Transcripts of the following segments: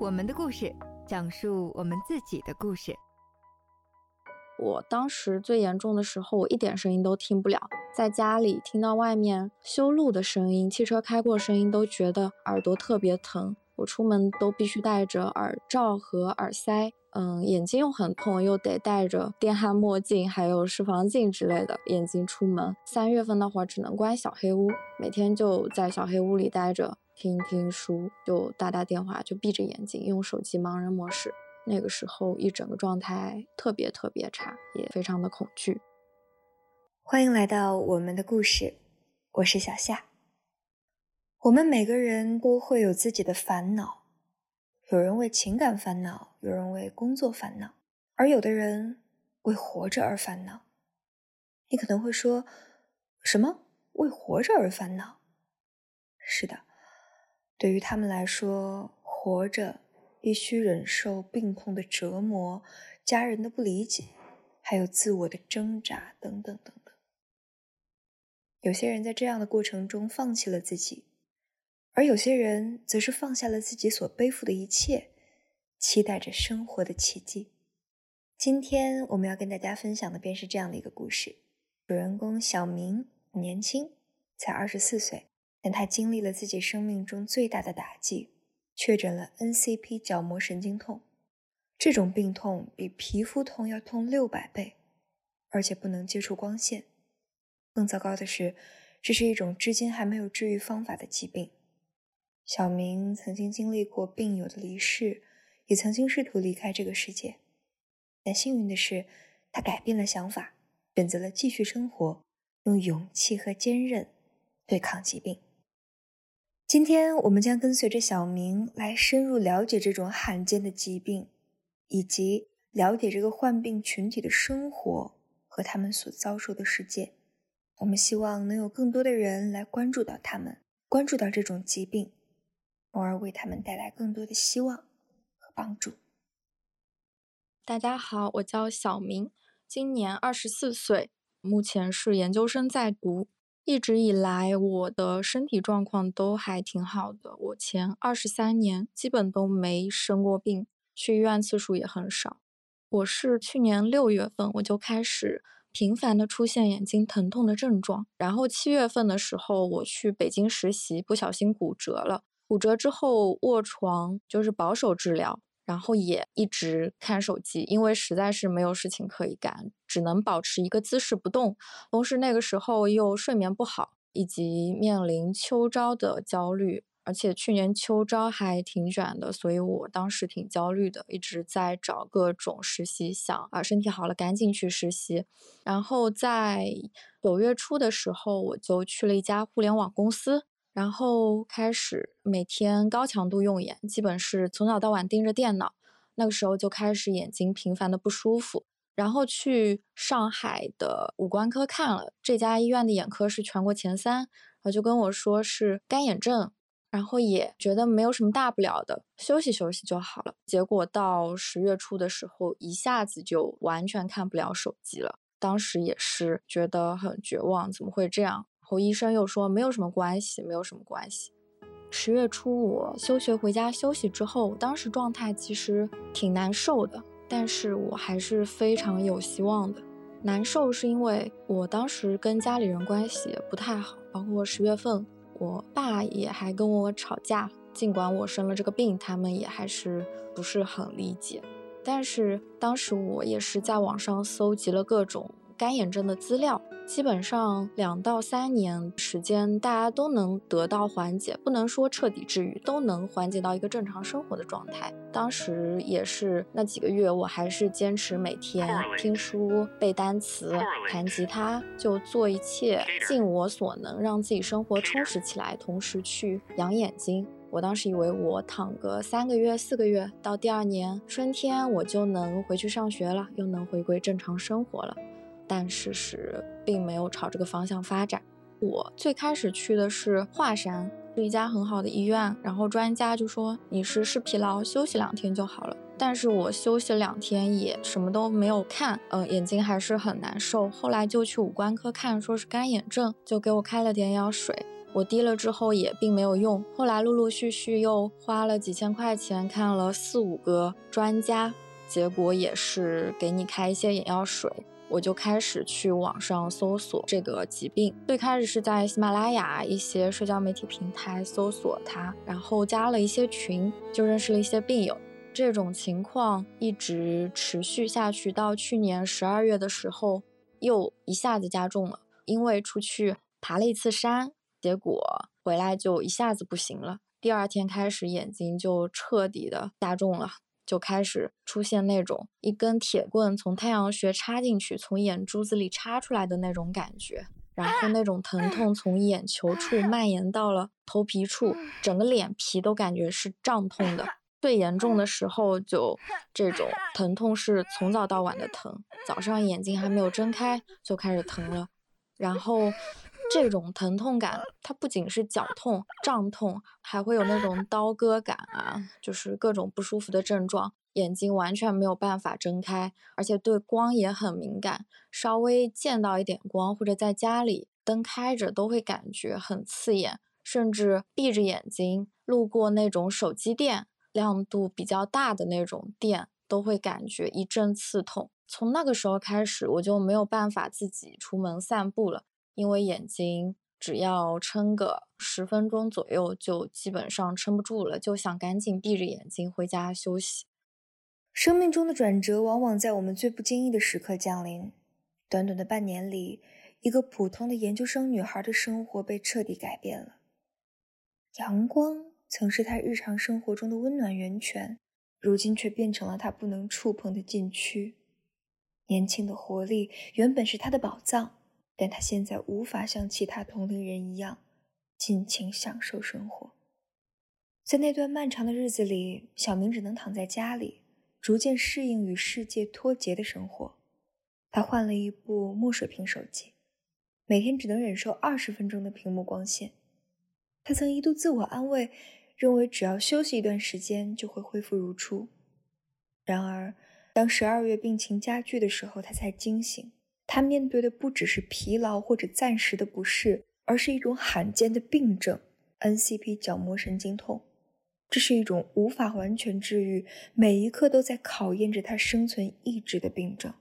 我们的故事，讲述我们自己的故事。我当时最严重的时候，我一点声音都听不了，在家里听到外面修路的声音、汽车开过声音，都觉得耳朵特别疼。我出门都必须戴着耳罩和耳塞，嗯，眼睛又很痛，又得戴着电焊墨镜，还有视防镜之类的眼镜出门。三月份那会儿只能关小黑屋，每天就在小黑屋里待着。听听书，就打打电话，就闭着眼睛用手机盲人模式。那个时候一整个状态特别特别差，也非常的恐惧。欢迎来到我们的故事，我是小夏。我们每个人都会有自己的烦恼，有人为情感烦恼，有人为工作烦恼，而有的人为活着而烦恼。你可能会说，什么为活着而烦恼？是的。对于他们来说，活着必须忍受病痛的折磨、家人的不理解，还有自我的挣扎等等等等。有些人在这样的过程中放弃了自己，而有些人则是放下了自己所背负的一切，期待着生活的奇迹。今天我们要跟大家分享的便是这样的一个故事：主人公小明年轻，才二十四岁。但他经历了自己生命中最大的打击，确诊了 NCP 角膜神经痛。这种病痛比皮肤痛要痛六百倍，而且不能接触光线。更糟糕的是，这是一种至今还没有治愈方法的疾病。小明曾经经历过病友的离世，也曾经试图离开这个世界，但幸运的是，他改变了想法，选择了继续生活，用勇气和坚韧对抗疾病。今天我们将跟随着小明来深入了解这种罕见的疾病，以及了解这个患病群体的生活和他们所遭受的世界。我们希望能有更多的人来关注到他们，关注到这种疾病，从而为他们带来更多的希望和帮助。大家好，我叫小明，今年二十四岁，目前是研究生在读。一直以来，我的身体状况都还挺好的。我前二十三年基本都没生过病，去医院次数也很少。我是去年六月份我就开始频繁的出现眼睛疼痛的症状，然后七月份的时候我去北京实习，不小心骨折了。骨折之后卧床就是保守治疗。然后也一直看手机，因为实在是没有事情可以干，只能保持一个姿势不动。同时那个时候又睡眠不好，以及面临秋招的焦虑，而且去年秋招还挺卷的，所以我当时挺焦虑的，一直在找各种实习，想啊身体好了赶紧去实习。然后在九月初的时候，我就去了一家互联网公司。然后开始每天高强度用眼，基本是从早到晚盯着电脑。那个时候就开始眼睛频繁的不舒服，然后去上海的五官科看了，这家医院的眼科是全国前三，然后就跟我说是干眼症，然后也觉得没有什么大不了的，休息休息就好了。结果到十月初的时候，一下子就完全看不了手机了，当时也是觉得很绝望，怎么会这样？后医生又说没有什么关系，没有什么关系。十月初我休学回家休息之后，当时状态其实挺难受的，但是我还是非常有希望的。难受是因为我当时跟家里人关系不太好，包括十月份我爸也还跟我吵架，尽管我生了这个病，他们也还是不是很理解。但是当时我也是在网上搜集了各种。干眼症的资料，基本上两到三年时间，大家都能得到缓解，不能说彻底治愈，都能缓解到一个正常生活的状态。当时也是那几个月，我还是坚持每天听书、背单词、弹吉他，就做一切尽我所能，让自己生活充实起来，同时去养眼睛。我当时以为我躺个三个月、四个月，到第二年春天我就能回去上学了，又能回归正常生活了。但事实并没有朝这个方向发展。我最开始去的是华山，是一家很好的医院，然后专家就说你是视疲劳，休息两天就好了。但是我休息两天也什么都没有看，嗯，眼睛还是很难受。后来就去五官科看，说是干眼症，就给我开了点眼药水。我滴了之后也并没有用，后来陆陆续续又花了几千块钱看了四五个专家，结果也是给你开一些眼药水。我就开始去网上搜索这个疾病，最开始是在喜马拉雅一些社交媒体平台搜索它，然后加了一些群，就认识了一些病友。这种情况一直持续下去，到去年十二月的时候，又一下子加重了。因为出去爬了一次山，结果回来就一下子不行了。第二天开始，眼睛就彻底的加重了。就开始出现那种一根铁棍从太阳穴插进去，从眼珠子里插出来的那种感觉，然后那种疼痛从眼球处蔓延到了头皮处，整个脸皮都感觉是胀痛的。最严重的时候，就这种疼痛是从早到晚的疼，早上眼睛还没有睁开就开始疼了，然后。这种疼痛感，它不仅是绞痛、胀痛，还会有那种刀割感啊，就是各种不舒服的症状。眼睛完全没有办法睁开，而且对光也很敏感，稍微见到一点光或者在家里灯开着都会感觉很刺眼，甚至闭着眼睛路过那种手机店，亮度比较大的那种店，都会感觉一阵刺痛。从那个时候开始，我就没有办法自己出门散步了。因为眼睛只要撑个十分钟左右，就基本上撑不住了，就想赶紧闭着眼睛回家休息。生命中的转折往往在我们最不经意的时刻降临。短短的半年里，一个普通的研究生女孩的生活被彻底改变了。阳光曾是她日常生活中的温暖源泉，如今却变成了她不能触碰的禁区。年轻的活力原本是她的宝藏。但他现在无法像其他同龄人一样尽情享受生活。在那段漫长的日子里，小明只能躺在家里，逐渐适应与世界脱节的生活。他换了一部墨水屏手机，每天只能忍受二十分钟的屏幕光线。他曾一度自我安慰，认为只要休息一段时间就会恢复如初。然而，当十二月病情加剧的时候，他才惊醒。他面对的不只是疲劳或者暂时的不适，而是一种罕见的病症 ——NCP 角膜神经痛。这是一种无法完全治愈、每一刻都在考验着他生存意志的病症。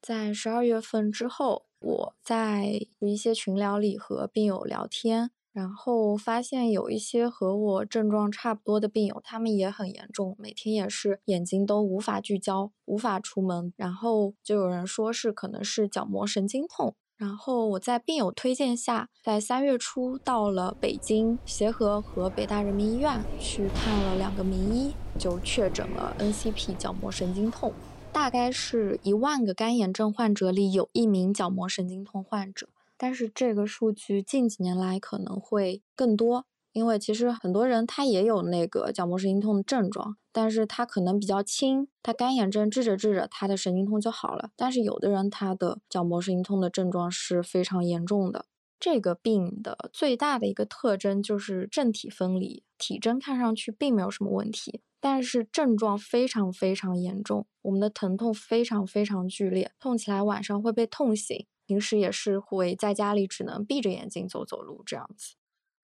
在十二月份之后，我在一些群聊里和病友聊天。然后发现有一些和我症状差不多的病友，他们也很严重，每天也是眼睛都无法聚焦，无法出门。然后就有人说是可能是角膜神经痛。然后我在病友推荐下，在三月初到了北京协和和北大人民医院去看了两个名医，就确诊了 NCP 角膜神经痛。大概是一万个干眼症患者里有一名角膜神经痛患者。但是这个数据近几年来可能会更多，因为其实很多人他也有那个角膜神经痛的症状，但是他可能比较轻，他干眼症治着治着，他的神经痛就好了。但是有的人他的角膜神经痛的症状是非常严重的。这个病的最大的一个特征就是正体分离，体征看上去并没有什么问题，但是症状非常非常严重，我们的疼痛非常非常剧烈，痛起来晚上会被痛醒。平时也是会在家里只能闭着眼睛走走路这样子。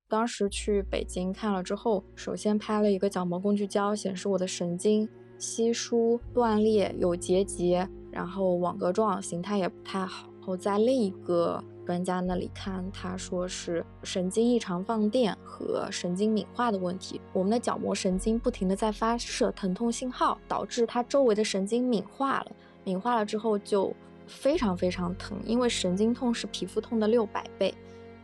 当时去北京看了之后，首先拍了一个角膜工具胶，显示我的神经稀疏、断裂、有结节，然后网格状，形态也不太好。然后在另一个专家那里看，他说是神经异常放电和神经敏化的问题。我们的角膜神经不停的在发射疼痛信号，导致它周围的神经敏化了。敏化了之后就。非常非常疼，因为神经痛是皮肤痛的六百倍，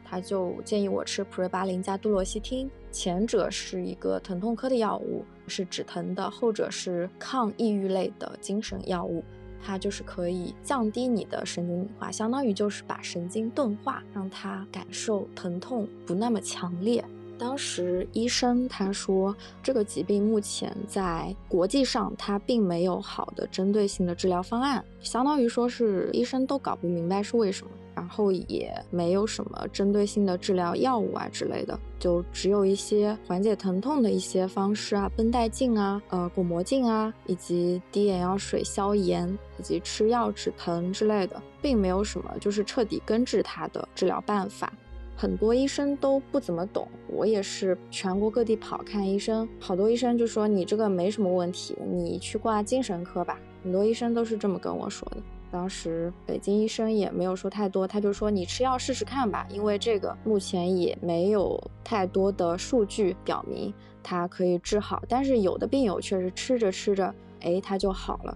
他就建议我吃普瑞巴林加度洛西汀，前者是一个疼痛科的药物，是止疼的；后者是抗抑郁类的精神药物，它就是可以降低你的神经敏化，相当于就是把神经钝化，让它感受疼痛不那么强烈。当时医生他说，这个疾病目前在国际上它并没有好的针对性的治疗方案，相当于说是医生都搞不明白是为什么，然后也没有什么针对性的治疗药物啊之类的，就只有一些缓解疼痛的一些方式啊，绷带镜啊，呃，巩膜镜啊，以及滴眼药水消炎，以及吃药止疼之类的，并没有什么就是彻底根治它的治疗办法。很多医生都不怎么懂。我也是全国各地跑看医生，好多医生就说你这个没什么问题，你去挂精神科吧。很多医生都是这么跟我说的。当时北京医生也没有说太多，他就说你吃药试试看吧，因为这个目前也没有太多的数据表明它可以治好。但是有的病友确实吃着吃着，哎，他就好了。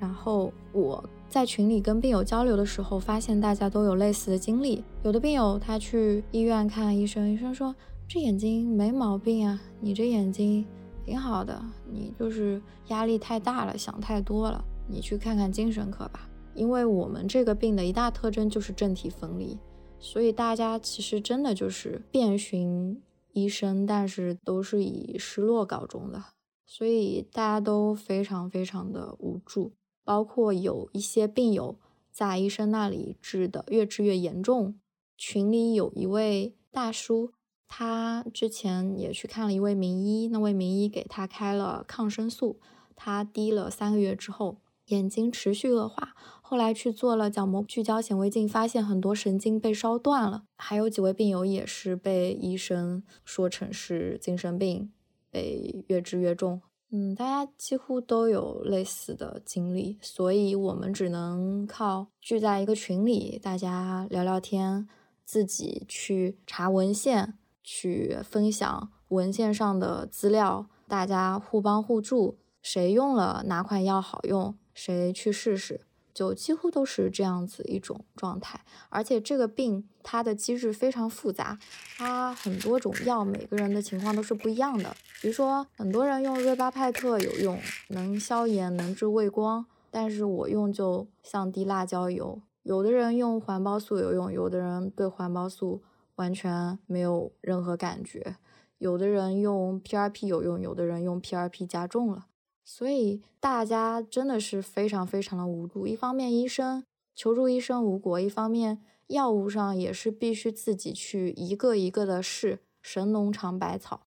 然后我在群里跟病友交流的时候，发现大家都有类似的经历。有的病友他去医院看医生，医生说这眼睛没毛病啊，你这眼睛挺好的，你就是压力太大了，想太多了，你去看看精神科吧。因为我们这个病的一大特征就是正体分离，所以大家其实真的就是遍寻医生，但是都是以失落告终的，所以大家都非常非常的无助。包括有一些病友在医生那里治的越治越严重，群里有一位大叔，他之前也去看了一位名医，那位名医给他开了抗生素，他滴了三个月之后，眼睛持续恶化。后来去做了角膜聚焦显微镜，发现很多神经被烧断了。还有几位病友也是被医生说成是精神病，被越治越重。嗯，大家几乎都有类似的经历，所以我们只能靠聚在一个群里，大家聊聊天，自己去查文献，去分享文献上的资料，大家互帮互助，谁用了哪款药好用，谁去试试。就几乎都是这样子一种状态，而且这个病它的机制非常复杂，它很多种药，每个人的情况都是不一样的。比如说，很多人用瑞巴派特有用，能消炎，能治畏光，但是我用就像滴辣椒油。有的人用环孢素有用，有的人对环孢素完全没有任何感觉。有的人用 PRP 有用，有的人用 PRP 加重了。所以大家真的是非常非常的无助。一方面医生求助医生无果，一方面药物上也是必须自己去一个一个的试，神农尝百草。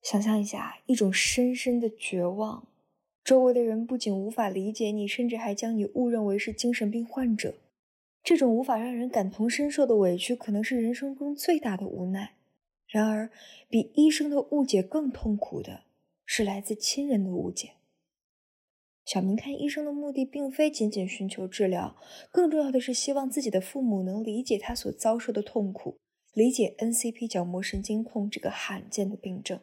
想象一下，一种深深的绝望，周围的人不仅无法理解你，甚至还将你误认为是精神病患者。这种无法让人感同身受的委屈，可能是人生中最大的无奈。然而，比医生的误解更痛苦的。是来自亲人的误解。小明看医生的目的，并非仅仅寻求治疗，更重要的是希望自己的父母能理解他所遭受的痛苦，理解 NCP 角膜神经痛这个罕见的病症。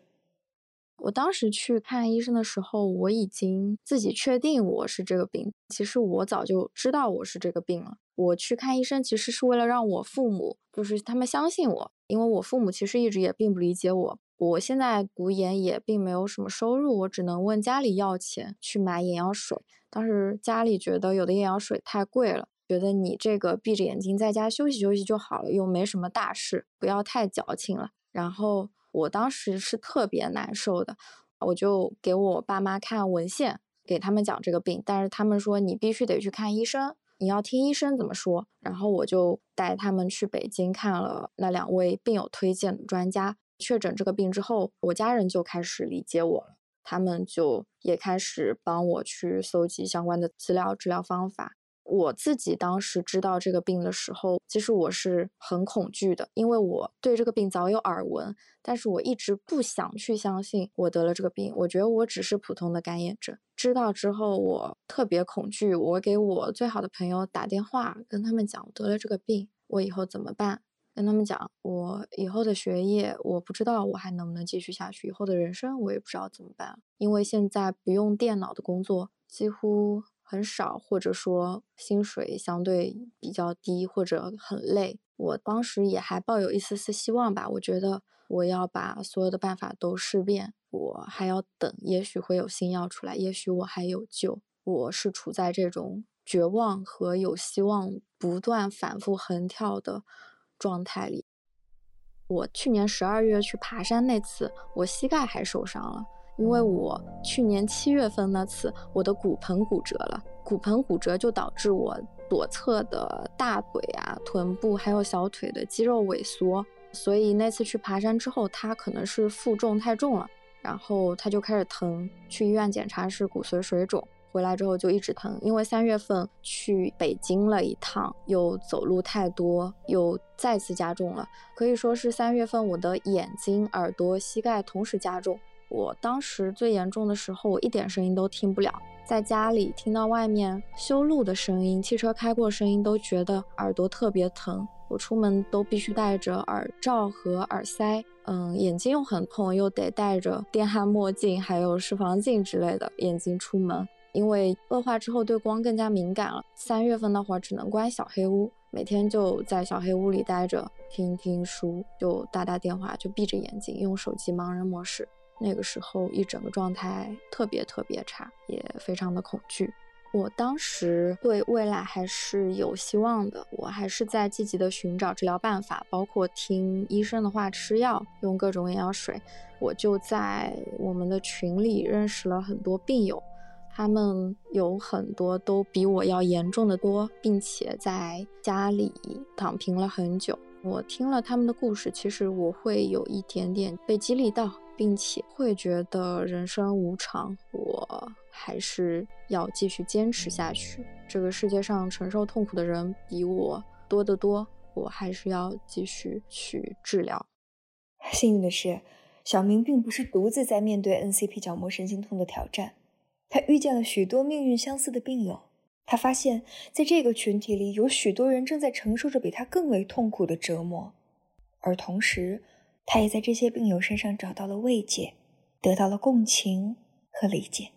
我当时去看医生的时候，我已经自己确定我是这个病。其实我早就知道我是这个病了。我去看医生，其实是为了让我父母，就是他们相信我，因为我父母其实一直也并不理解我。我现在骨眼也并没有什么收入，我只能问家里要钱去买眼药水。当时家里觉得有的眼药水太贵了，觉得你这个闭着眼睛在家休息休息就好了，又没什么大事，不要太矫情了。然后我当时是特别难受的，我就给我爸妈看文献，给他们讲这个病，但是他们说你必须得去看医生，你要听医生怎么说。然后我就带他们去北京看了那两位病友推荐的专家。确诊这个病之后，我家人就开始理解我了，他们就也开始帮我去搜集相关的资料、治疗方法。我自己当时知道这个病的时候，其实我是很恐惧的，因为我对这个病早有耳闻，但是我一直不想去相信我得了这个病。我觉得我只是普通的干眼症。知道之后，我特别恐惧。我给我最好的朋友打电话，跟他们讲我得了这个病，我以后怎么办？跟他们讲，我以后的学业，我不知道我还能不能继续下去。以后的人生，我也不知道怎么办。因为现在不用电脑的工作几乎很少，或者说薪水相对比较低，或者很累。我当时也还抱有一丝丝希望吧。我觉得我要把所有的办法都试遍，我还要等，也许会有新药出来，也许我还有救。我是处在这种绝望和有希望不断反复横跳的。状态里，我去年十二月去爬山那次，我膝盖还受伤了，因为我去年七月份那次我的骨盆骨折了，骨盆骨折就导致我左侧的大腿啊、臀部还有小腿的肌肉萎缩，所以那次去爬山之后，它可能是负重太重了，然后它就开始疼，去医院检查是骨髓水肿。回来之后就一直疼，因为三月份去北京了一趟，又走路太多，又再次加重了。可以说是三月份我的眼睛、耳朵、膝盖同时加重。我当时最严重的时候，我一点声音都听不了，在家里听到外面修路的声音、汽车开过声音，都觉得耳朵特别疼。我出门都必须戴着耳罩和耳塞，嗯，眼睛又很痛，又得戴着电焊墨镜，还有视防镜之类的眼镜出门。因为恶化之后对光更加敏感了。三月份那会儿只能关小黑屋，每天就在小黑屋里待着，听听书，就打打电话，就闭着眼睛用手机盲人模式。那个时候一整个状态特别特别差，也非常的恐惧。我当时对未来还是有希望的，我还是在积极的寻找治疗办法，包括听医生的话吃药，用各种眼药水。我就在我们的群里认识了很多病友，他们有很多都比我要严重的多，并且在家里躺平了很久。我听了他们的故事，其实我会有一点点被激励到。并且会觉得人生无常，我还是要继续坚持下去。这个世界上承受痛苦的人比我多得多，我还是要继续去治疗。幸运的是，小明并不是独自在面对 NCP 角膜神经痛的挑战，他遇见了许多命运相似的病友。他发现，在这个群体里，有许多人正在承受着比他更为痛苦的折磨，而同时。他也在这些病友身上找到了慰藉，得到了共情和理解。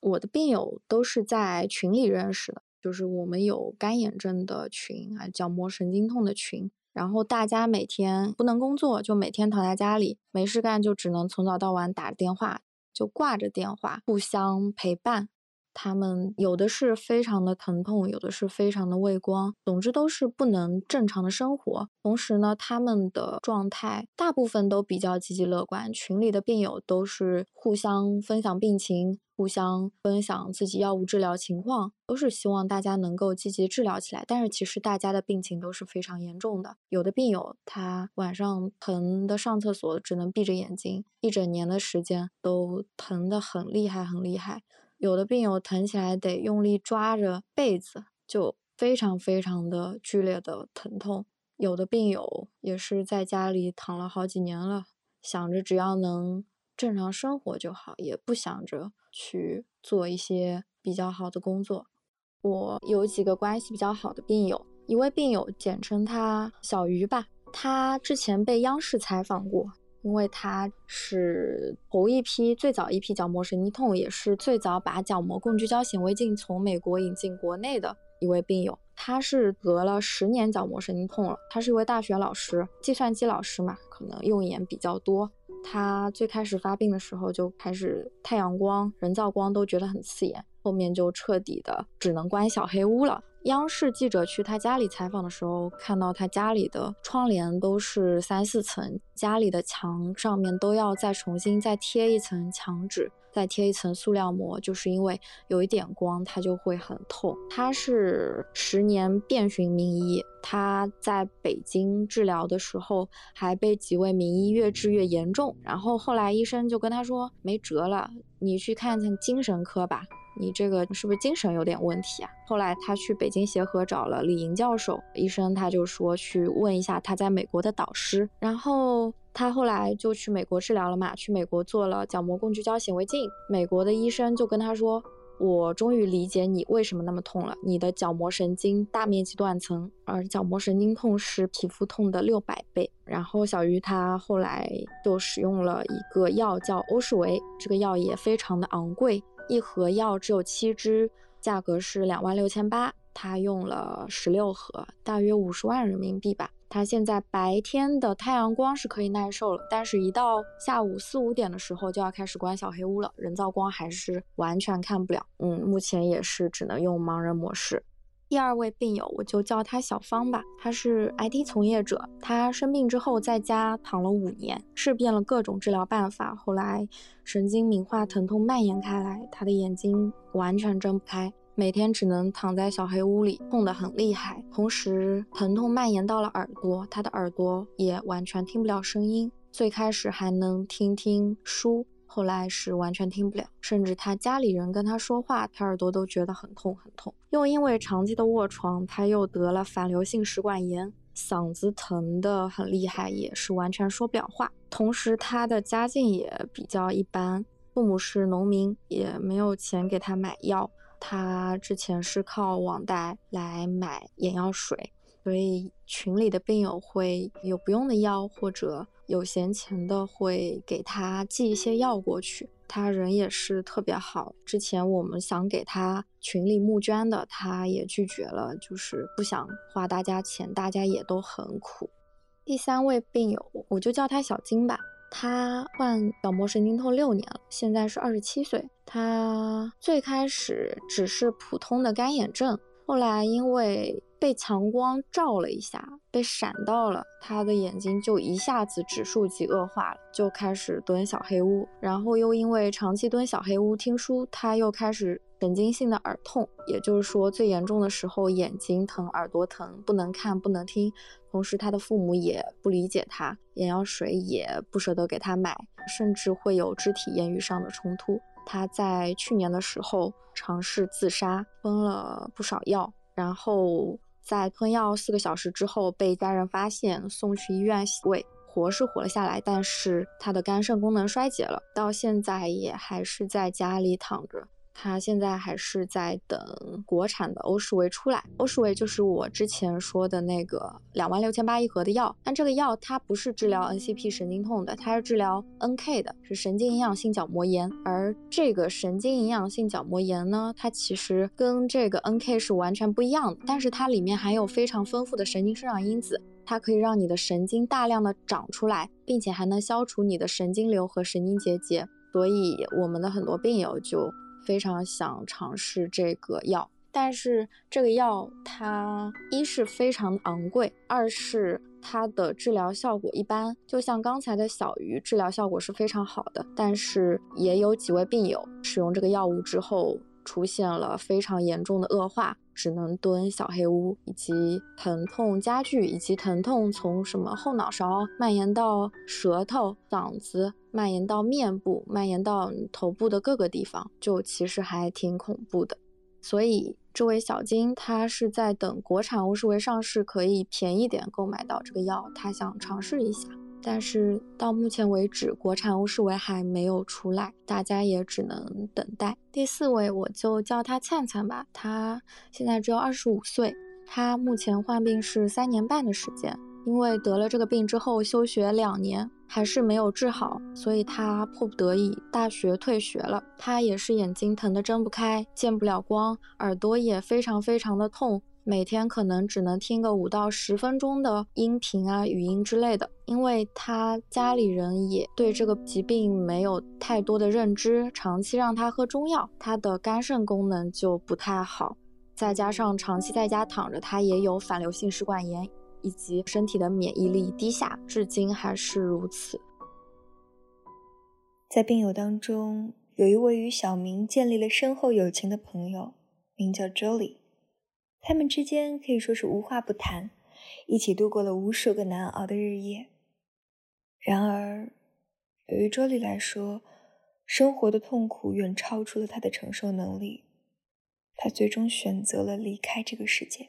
我的病友都是在群里认识的，就是我们有干眼症的群啊，角膜神经痛的群。然后大家每天不能工作，就每天躺在家里没事干，就只能从早到晚打电话，就挂着电话互相陪伴。他们有的是非常的疼痛，有的是非常的畏光，总之都是不能正常的生活。同时呢，他们的状态大部分都比较积极乐观。群里的病友都是互相分享病情，互相分享自己药物治疗情况，都是希望大家能够积极治疗起来。但是其实大家的病情都是非常严重的。有的病友他晚上疼的上厕所只能闭着眼睛，一整年的时间都疼得很厉害，很厉害。有的病友疼起来得用力抓着被子，就非常非常的剧烈的疼痛。有的病友也是在家里躺了好几年了，想着只要能正常生活就好，也不想着去做一些比较好的工作。我有几个关系比较好的病友，一位病友简称他小鱼吧，他之前被央视采访过。因为他是头一批、最早一批角膜神经痛，也是最早把角膜共聚焦显微镜从美国引进国内的一位病友。他是得了十年角膜神经痛了。他是一位大学老师，计算机老师嘛，可能用眼比较多。他最开始发病的时候就开始太阳光、人造光都觉得很刺眼，后面就彻底的只能关小黑屋了。央视记者去他家里采访的时候，看到他家里的窗帘都是三四层，家里的墙上面都要再重新再贴一层墙纸，再贴一层塑料膜，就是因为有一点光，它就会很痛。他是十年遍寻名医，他在北京治疗的时候还被几位名医越治越严重，然后后来医生就跟他说没辙了，你去看看精神科吧。你这个是不是精神有点问题啊？后来他去北京协和找了李莹教授，医生他就说去问一下他在美国的导师，然后他后来就去美国治疗了嘛，去美国做了角膜共聚焦显微镜，美国的医生就跟他说，我终于理解你为什么那么痛了，你的角膜神经大面积断层，而角膜神经痛是皮肤痛的六百倍。然后小鱼他后来就使用了一个药叫欧仕维，这个药也非常的昂贵。一盒药只有七支，价格是两万六千八。他用了十六盒，大约五十万人民币吧。他现在白天的太阳光是可以耐受了，但是一到下午四五点的时候就要开始关小黑屋了，人造光还是完全看不了。嗯，目前也是只能用盲人模式。第二位病友，我就叫他小芳吧。他是 IT 从业者，他生病之后在家躺了五年，试遍了各种治疗办法。后来神经敏化疼痛蔓延开来，他的眼睛完全睁不开，每天只能躺在小黑屋里，痛得很厉害。同时疼痛蔓延到了耳朵，他的耳朵也完全听不了声音。最开始还能听听书。后来是完全听不了，甚至他家里人跟他说话，他耳朵都觉得很痛很痛。又因为长期的卧床，他又得了反流性食管炎，嗓子疼的很厉害，也是完全说不了话。同时，他的家境也比较一般，父母是农民，也没有钱给他买药。他之前是靠网贷来买眼药水，所以群里的病友会有不用的药，或者有闲钱的会给他寄一些药过去。他人也是特别好，之前我们想给他群里募捐的，他也拒绝了，就是不想花大家钱，大家也都很苦。第三位病友，我就叫他小金吧。他患角膜神经痛六年了，现在是二十七岁。他最开始只是普通的干眼症，后来因为被强光照了一下，被闪到了，他的眼睛就一下子指数级恶化了，就开始蹲小黑屋。然后又因为长期蹲小黑屋听书，他又开始神经性的耳痛，也就是说最严重的时候眼睛疼、耳朵疼，不能看、不能听。同时，他的父母也不理解他，眼药水也不舍得给他买，甚至会有肢体言语上的冲突。他在去年的时候尝试自杀，吞了不少药，然后在吞药四个小时之后被家人发现，送去医院洗胃，活是活了下来，但是他的肝肾功能衰竭了，到现在也还是在家里躺着。他现在还是在等国产的欧士维出来。欧士维就是我之前说的那个两万六千八一盒的药，但这个药它不是治疗 NCP 神经痛的，它是治疗 NK 的，是神经营养性角膜炎。而这个神经营养性角膜炎呢，它其实跟这个 NK 是完全不一样的，但是它里面含有非常丰富的神经生长因子，它可以让你的神经大量的长出来，并且还能消除你的神经瘤和神经结节。所以我们的很多病友就。非常想尝试这个药，但是这个药它一是非常昂贵，二是它的治疗效果一般。就像刚才的小鱼，治疗效果是非常好的，但是也有几位病友使用这个药物之后出现了非常严重的恶化。只能蹲小黑屋，以及疼痛加剧，以及疼痛从什么后脑勺蔓延到舌头、嗓子，蔓延到面部，蔓延到头部的各个地方，就其实还挺恐怖的。所以这位小金他是在等国产欧舒维上市，可以便宜点购买到这个药，他想尝试一下。但是到目前为止，国产欧诗维还没有出来，大家也只能等待。第四位，我就叫他灿灿吧，他现在只有二十五岁，他目前患病是三年半的时间，因为得了这个病之后休学两年，还是没有治好，所以他迫不得已大学退学了。他也是眼睛疼得睁不开，见不了光，耳朵也非常非常的痛。每天可能只能听个五到十分钟的音频啊、语音之类的，因为他家里人也对这个疾病没有太多的认知，长期让他喝中药，他的肝肾功能就不太好，再加上长期在家躺着，他也有反流性食管炎，以及身体的免疫力低下，至今还是如此。在病友当中，有一位与小明建立了深厚友情的朋友，名叫 Jolie。他们之间可以说是无话不谈，一起度过了无数个难熬的日夜。然而，对于周丽来说，生活的痛苦远超出了他的承受能力，他最终选择了离开这个世界。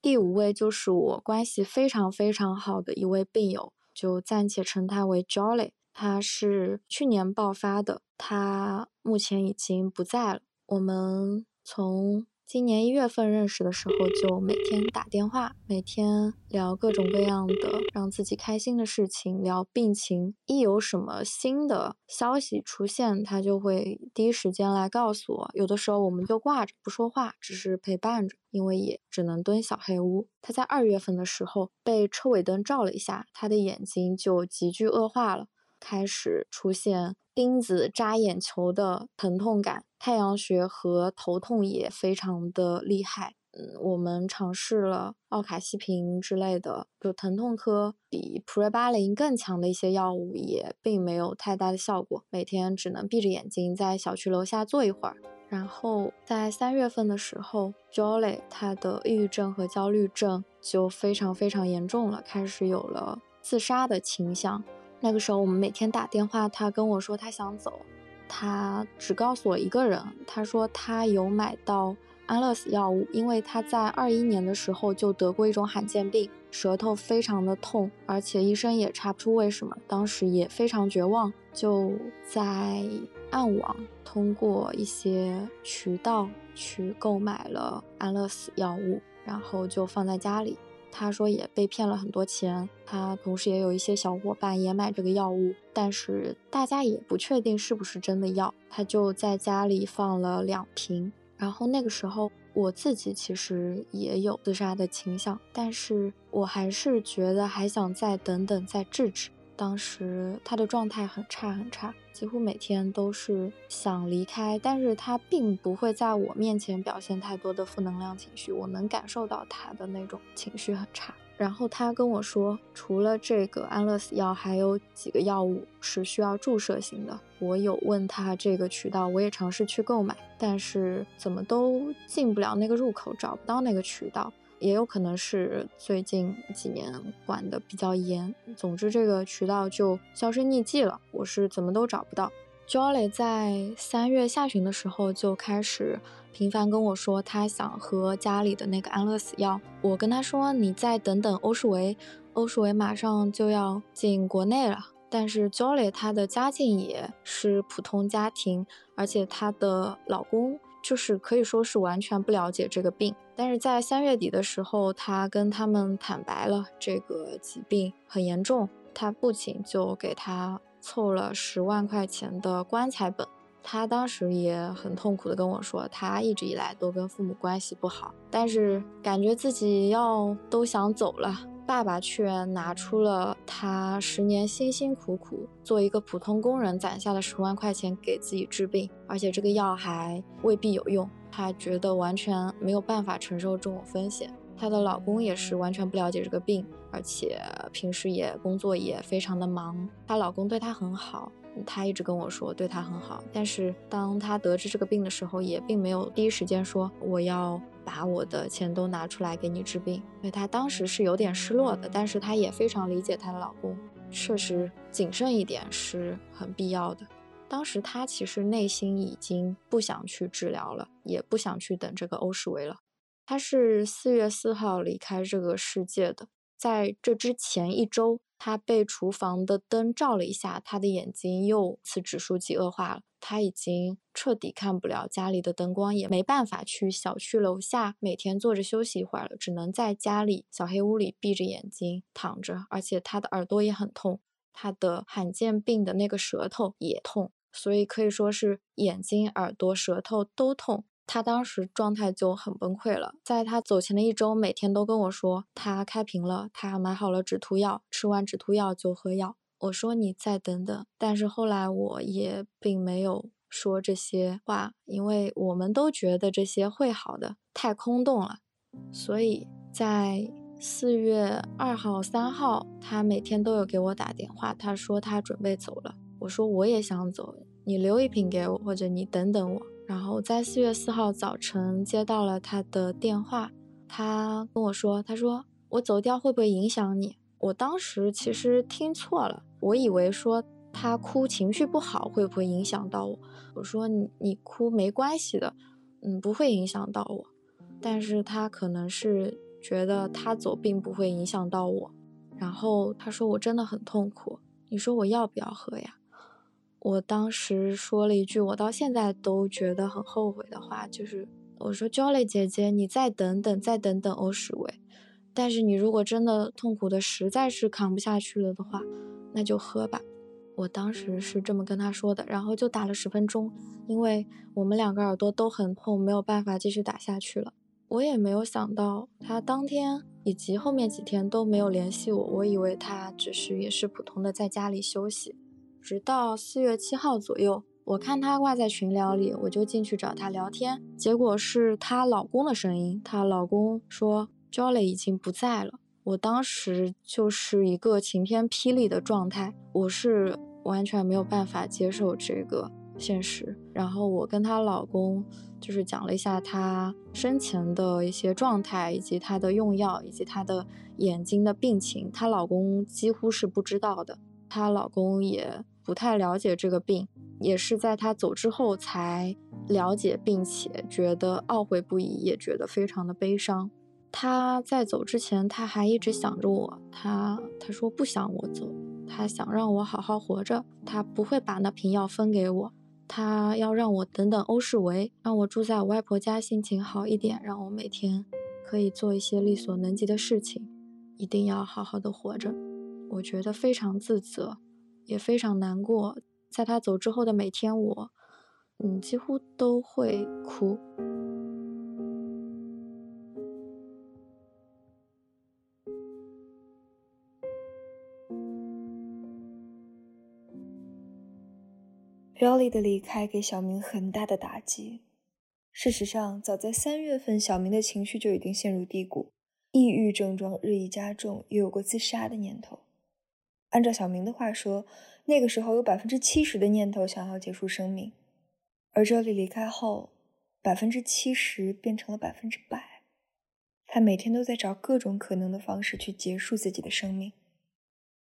第五位就是我关系非常非常好的一位病友，就暂且称他为 Jolly。他是去年爆发的，他目前已经不在了。我们从。今年一月份认识的时候，就每天打电话，每天聊各种各样的让自己开心的事情，聊病情。一有什么新的消息出现，他就会第一时间来告诉我。有的时候我们就挂着不说话，只是陪伴着，因为也只能蹲小黑屋。他在二月份的时候被车尾灯照了一下，他的眼睛就急剧恶化了，开始出现。钉子扎眼球的疼痛感，太阳穴和头痛也非常的厉害。嗯，我们尝试了奥卡西平之类的，就疼痛科比普瑞巴林更强的一些药物，也并没有太大的效果。每天只能闭着眼睛在小区楼下坐一会儿。然后在三月份的时候，Jolly 他的抑郁症和焦虑症就非常非常严重了，开始有了自杀的倾向。那个时候我们每天打电话，他跟我说他想走，他只告诉我一个人，他说他有买到安乐死药物，因为他在二一年的时候就得过一种罕见病，舌头非常的痛，而且医生也查不出为什么，当时也非常绝望，就在暗网通过一些渠道去购买了安乐死药物，然后就放在家里。他说也被骗了很多钱，他同时也有一些小伙伴也买这个药物，但是大家也不确定是不是真的药。他就在家里放了两瓶，然后那个时候我自己其实也有自杀的倾向，但是我还是觉得还想再等等再治治。当时他的状态很差很差，几乎每天都是想离开，但是他并不会在我面前表现太多的负能量情绪，我能感受到他的那种情绪很差。然后他跟我说，除了这个安乐死药，还有几个药物是需要注射型的。我有问他这个渠道，我也尝试去购买，但是怎么都进不了那个入口，找不到那个渠道。也有可能是最近几年管的比较严，总之这个渠道就销声匿迹了，我是怎么都找不到。Jolly 在三月下旬的时候就开始频繁跟我说，他想喝家里的那个安乐死药。我跟他说，你再等等欧舒维，欧舒维马上就要进国内了。但是 Jolly 她的家境也是普通家庭，而且她的老公。就是可以说是完全不了解这个病，但是在三月底的时候，他跟他们坦白了这个疾病很严重，他父亲就给他凑了十万块钱的棺材本。他当时也很痛苦的跟我说，他一直以来都跟父母关系不好，但是感觉自己要都想走了。爸爸却拿出了他十年辛辛苦苦做一个普通工人攒下的十万块钱给自己治病，而且这个药还未必有用。他觉得完全没有办法承受这种风险。她的老公也是完全不了解这个病，而且平时也工作也非常的忙。她老公对她很好，她一直跟我说对她很好，但是当她得知这个病的时候，也并没有第一时间说我要。把我的钱都拿出来给你治病，因为她当时是有点失落的，但是她也非常理解她的老公，确实谨慎一点是很必要的。当时她其实内心已经不想去治疗了，也不想去等这个欧世维了。她是四月四号离开这个世界的，在这之前一周。他被厨房的灯照了一下，他的眼睛又次指数级恶化了。他已经彻底看不了家里的灯光，也没办法去小区楼下每天坐着休息一会儿了，只能在家里小黑屋里闭着眼睛躺着。而且他的耳朵也很痛，他的罕见病的那个舌头也痛，所以可以说是眼睛、耳朵、舌头都痛。他当时状态就很崩溃了，在他走前的一周，每天都跟我说他开瓶了，他买好了止吐药，吃完止吐药就喝药。我说你再等等，但是后来我也并没有说这些话，因为我们都觉得这些会好的，太空洞了。所以在四月二号、三号，他每天都有给我打电话，他说他准备走了。我说我也想走，你留一瓶给我，或者你等等我。然后在四月四号早晨接到了他的电话，他跟我说：“他说我走掉会不会影响你？”我当时其实听错了，我以为说他哭情绪不好会不会影响到我？我说你你哭没关系的，嗯，不会影响到我。但是他可能是觉得他走并不会影响到我。然后他说我真的很痛苦，你说我要不要喝呀？我当时说了一句我到现在都觉得很后悔的话，就是我说 Jolly 姐姐，你再等等，再等等欧时伟。但是你如果真的痛苦的实在是扛不下去了的话，那就喝吧。我当时是这么跟他说的，然后就打了十分钟，因为我们两个耳朵都很痛，没有办法继续打下去了。我也没有想到他当天以及后面几天都没有联系我，我以为他只是也是普通的在家里休息。直到四月七号左右，我看她挂在群聊里，我就进去找她聊天。结果是她老公的声音，她老公说 Jolly 已经不在了。我当时就是一个晴天霹雳的状态，我是完全没有办法接受这个现实。然后我跟她老公就是讲了一下她生前的一些状态，以及她的用药，以及她的眼睛的病情，她老公几乎是不知道的。她老公也不太了解这个病，也是在他走之后才了解，并且觉得懊悔不已，也觉得非常的悲伤。他在走之前，他还一直想着我，他他说不想我走，他想让我好好活着，他不会把那瓶药分给我。他要让我等等欧世维，让我住在我外婆家，心情好一点，让我每天可以做一些力所能及的事情，一定要好好的活着。我觉得非常自责，也非常难过。在他走之后的每天，我，嗯，几乎都会哭。l 丽的离开给小明很大的打击。事实上，早在三月份，小明的情绪就已经陷入低谷，抑郁症状日益加重，也有过自杀的念头。按照小明的话说，那个时候有百分之七十的念头想要结束生命，而这里离开后，百分之七十变成了百分之百。他每天都在找各种可能的方式去结束自己的生命。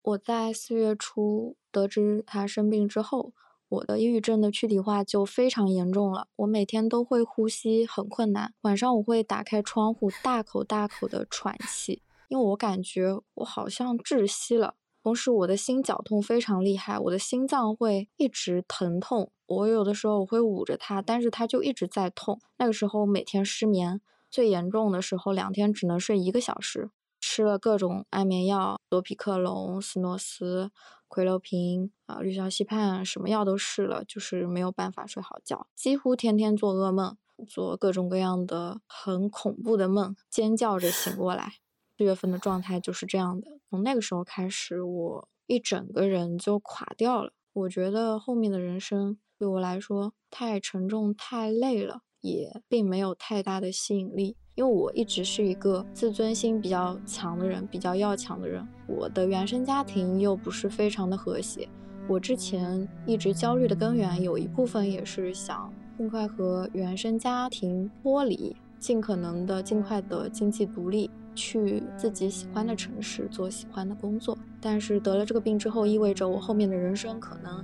我在四月初得知他生病之后。我的抑郁症的躯体化就非常严重了，我每天都会呼吸很困难，晚上我会打开窗户，大口大口的喘气，因为我感觉我好像窒息了。同时，我的心绞痛非常厉害，我的心脏会一直疼痛。我有的时候我会捂着它，但是它就一直在痛。那个时候每天失眠，最严重的时候两天只能睡一个小时，吃了各种安眠药，罗匹克隆、斯诺斯。喹硫平啊，氯硝西泮，什么药都试了，就是没有办法睡好觉，几乎天天做噩梦，做各种各样的很恐怖的梦，尖叫着醒过来。四月份的状态就是这样的。从那个时候开始，我一整个人就垮掉了。我觉得后面的人生对我来说太沉重、太累了，也并没有太大的吸引力。因为我一直是一个自尊心比较强的人，比较要强的人。我的原生家庭又不是非常的和谐，我之前一直焦虑的根源有一部分也是想尽快和原生家庭脱离，尽可能的尽快的经济独立，去自己喜欢的城市做喜欢的工作。但是得了这个病之后，意味着我后面的人生可能。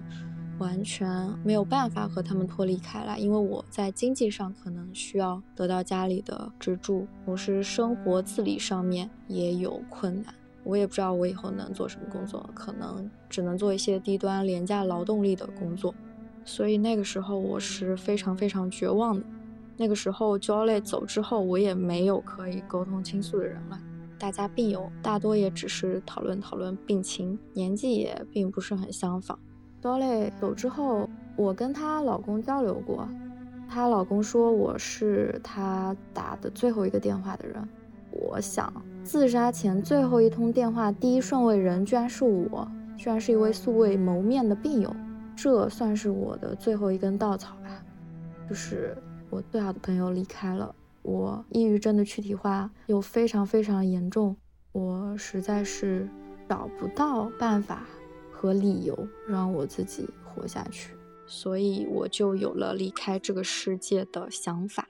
完全没有办法和他们脱离开来，因为我在经济上可能需要得到家里的资助，同时生活自理上面也有困难。我也不知道我以后能做什么工作，可能只能做一些低端廉价劳动力的工作。所以那个时候我是非常非常绝望的。那个时候 Jolie 走之后，我也没有可以沟通倾诉的人了。大家病友大多也只是讨论讨论病情，年纪也并不是很相仿。Jolly 走之后，我跟她老公交流过，她老公说我是他打的最后一个电话的人。我想，自杀前最后一通电话第一顺位人居然是我，居然是一位素未谋面的病友，这算是我的最后一根稻草吧。就是我最好的朋友离开了，我抑郁症的躯体化又非常非常严重，我实在是找不到办法。和理由让我自己活下去，所以我就有了离开这个世界的想法。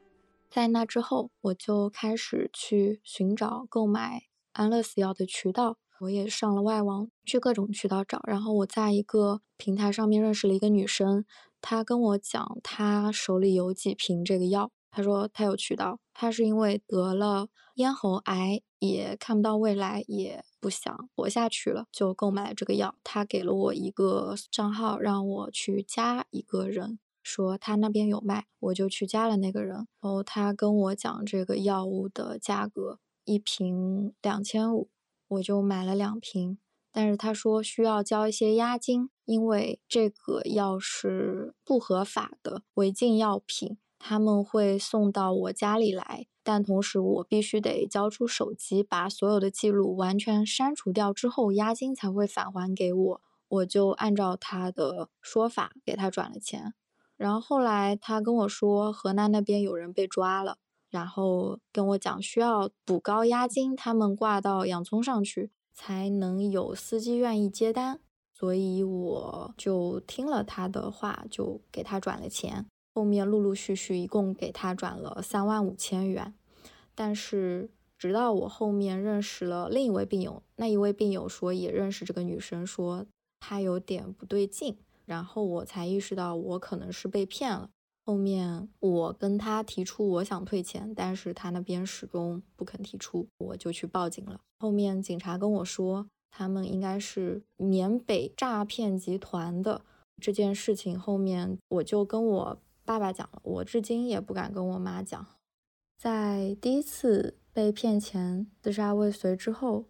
在那之后，我就开始去寻找购买安乐死药的渠道。我也上了外网，去各种渠道找。然后我在一个平台上面认识了一个女生，他跟我讲，他手里有几瓶这个药。他说他有渠道，他是因为得了咽喉癌。也看不到未来，也不想活下去了，就购买了这个药。他给了我一个账号，让我去加一个人，说他那边有卖，我就去加了那个人。然后他跟我讲这个药物的价格，一瓶两千五，我就买了两瓶。但是他说需要交一些押金，因为这个药是不合法的违禁药品，他们会送到我家里来。但同时，我必须得交出手机，把所有的记录完全删除掉之后，押金才会返还给我。我就按照他的说法给他转了钱。然后后来他跟我说，河南那边有人被抓了，然后跟我讲需要补高押金，他们挂到洋葱上去才能有司机愿意接单。所以我就听了他的话，就给他转了钱。后面陆陆续续一共给他转了三万五千元，但是直到我后面认识了另一位病友，那一位病友说也认识这个女生，说她有点不对劲，然后我才意识到我可能是被骗了。后面我跟他提出我想退钱，但是他那边始终不肯提出，我就去报警了。后面警察跟我说，他们应该是缅北诈骗集团的这件事情。后面我就跟我爸爸讲了，我至今也不敢跟我妈讲。在第一次被骗钱、自杀未遂之后，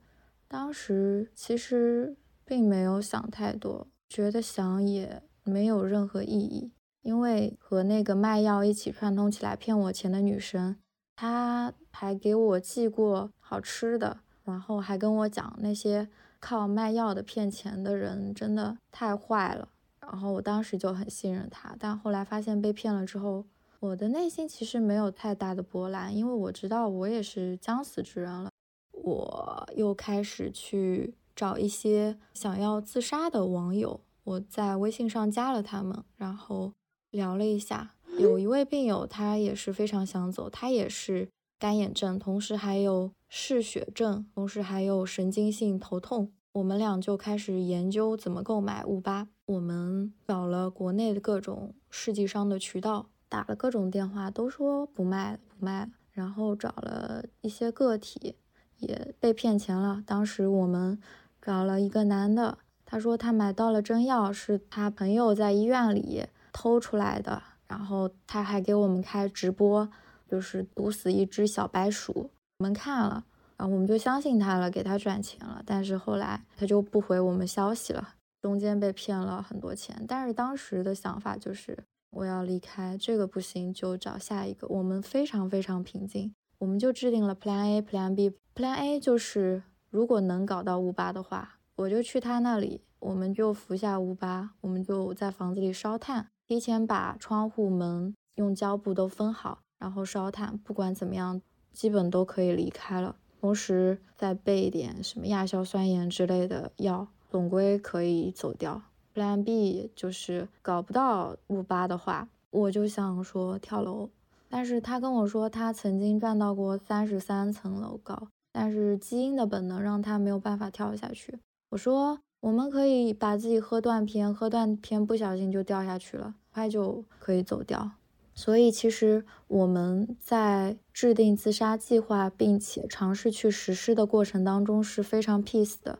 当时其实并没有想太多，觉得想也没有任何意义。因为和那个卖药一起串通起来骗我钱的女生，她还给我寄过好吃的，然后还跟我讲那些靠卖药的骗钱的人真的太坏了。然后我当时就很信任她，但后来发现被骗了之后，我的内心其实没有太大的波澜，因为我知道我也是将死之人了。我又开始去找一些想要自杀的网友，我在微信上加了他们，然后。聊了一下，有一位病友，他也是非常想走，他也是干眼症，同时还有嗜血症，同时还有神经性头痛。我们俩就开始研究怎么购买雾巴。我们找了国内的各种试剂商的渠道，打了各种电话，都说不卖，不卖了。然后找了一些个体，也被骗钱了。当时我们找了一个男的，他说他买到了真药，是他朋友在医院里。偷出来的，然后他还给我们开直播，就是毒死一只小白鼠，我们看了，然后我们就相信他了，给他转钱了。但是后来他就不回我们消息了，中间被骗了很多钱。但是当时的想法就是我要离开，这个不行就找下一个。我们非常非常平静，我们就制定了 Plan A、Plan B。Plan A 就是如果能搞到乌巴的话，我就去他那里，我们就服下乌巴，我们就在房子里烧炭。提前把窗户门用胶布都封好，然后烧炭，不管怎么样，基本都可以离开了。同时再备一点什么亚硝酸盐之类的药，总归可以走掉。Plan B 就是搞不到雾巴的话，我就想说跳楼。但是他跟我说他曾经站到过三十三层楼高，但是基因的本能让他没有办法跳下去。我说我们可以把自己喝断片，喝断片不小心就掉下去了。快就可以走掉，所以其实我们在制定自杀计划，并且尝试去实施的过程当中是非常 peace 的。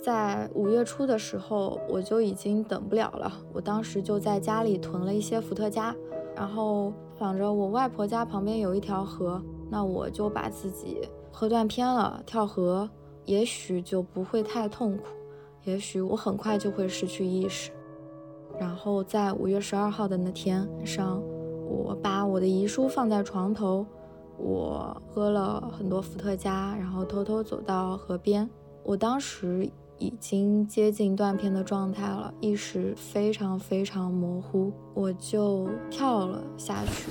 在五月初的时候，我就已经等不了了，我当时就在家里囤了一些伏特加，然后想着我外婆家旁边有一条河，那我就把自己喝断片了，跳河，也许就不会太痛苦，也许我很快就会失去意识。然后在五月十二号的那天晚上，我把我的遗书放在床头，我喝了很多伏特加，然后偷偷走到河边。我当时已经接近断片的状态了，意识非常非常模糊，我就跳了下去。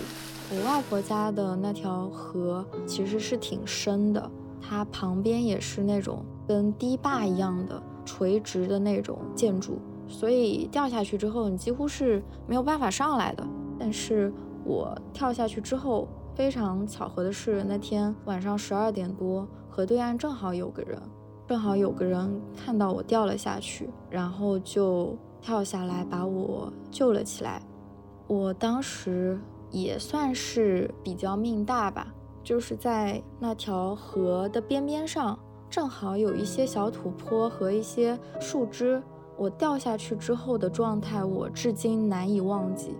我外婆家的那条河其实是挺深的，它旁边也是那种跟堤坝一样的垂直的那种建筑。所以掉下去之后，你几乎是没有办法上来的。但是我跳下去之后，非常巧合的是，那天晚上十二点多，河对岸正好有个人，正好有个人看到我掉了下去，然后就跳下来把我救了起来。我当时也算是比较命大吧，就是在那条河的边边上，正好有一些小土坡和一些树枝。我掉下去之后的状态，我至今难以忘记。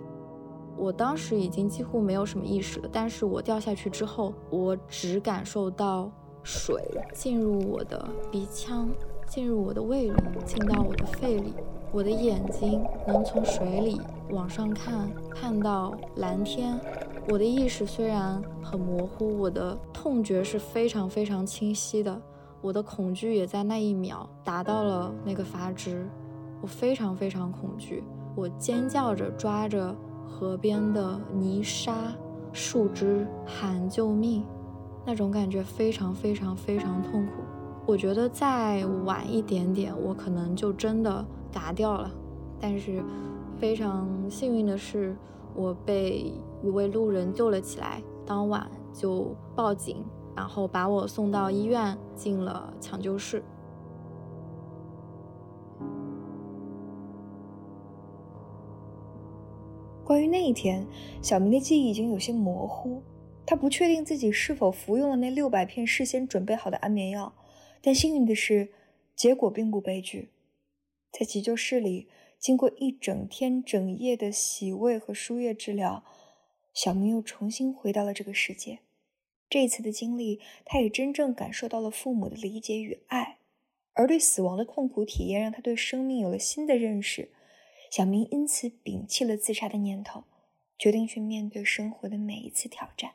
我当时已经几乎没有什么意识了，但是我掉下去之后，我只感受到水进入我的鼻腔，进入我的胃里，进到我的肺里。我的眼睛能从水里往上看，看到蓝天。我的意识虽然很模糊，我的痛觉是非常非常清晰的。我的恐惧也在那一秒达到了那个阀值。我非常非常恐惧，我尖叫着抓着河边的泥沙、树枝喊救命，那种感觉非常非常非常痛苦。我觉得再晚一点点，我可能就真的嘎掉了。但是非常幸运的是，我被一位路人救了起来，当晚就报警，然后把我送到医院进了抢救室。关于那一天小明的记忆已经有些模糊他不确定自己是否服用了那六百片事先准备好的安眠药但幸运的是结果并不悲剧。在急救室里经过一整天整夜的洗胃和输液治疗小明又重新回到了这个世界。这一次的经历，他也真正感受到了父母的理解与爱，而对死亡的痛苦体验，让他对生命有了新的认识。小明因此摒弃了自杀的念头，决定去面对生活的每一次挑战。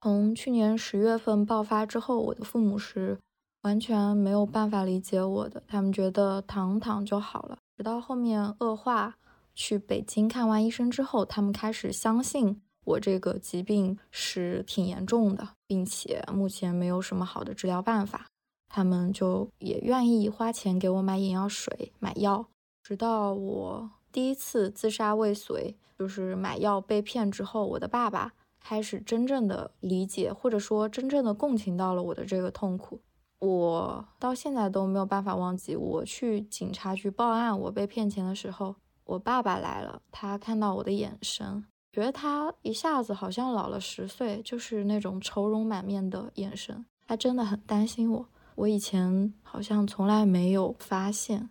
从去年十月份爆发之后，我的父母是完全没有办法理解我的，他们觉得躺躺就好了。直到后面恶化，去北京看完医生之后，他们开始相信我这个疾病是挺严重的，并且目前没有什么好的治疗办法，他们就也愿意花钱给我买眼药水、买药。直到我第一次自杀未遂，就是买药被骗之后，我的爸爸。开始真正的理解，或者说真正的共情到了我的这个痛苦。我到现在都没有办法忘记，我去警察局报案，我被骗钱的时候，我爸爸来了，他看到我的眼神，觉得他一下子好像老了十岁，就是那种愁容满面的眼神。他真的很担心我，我以前好像从来没有发现，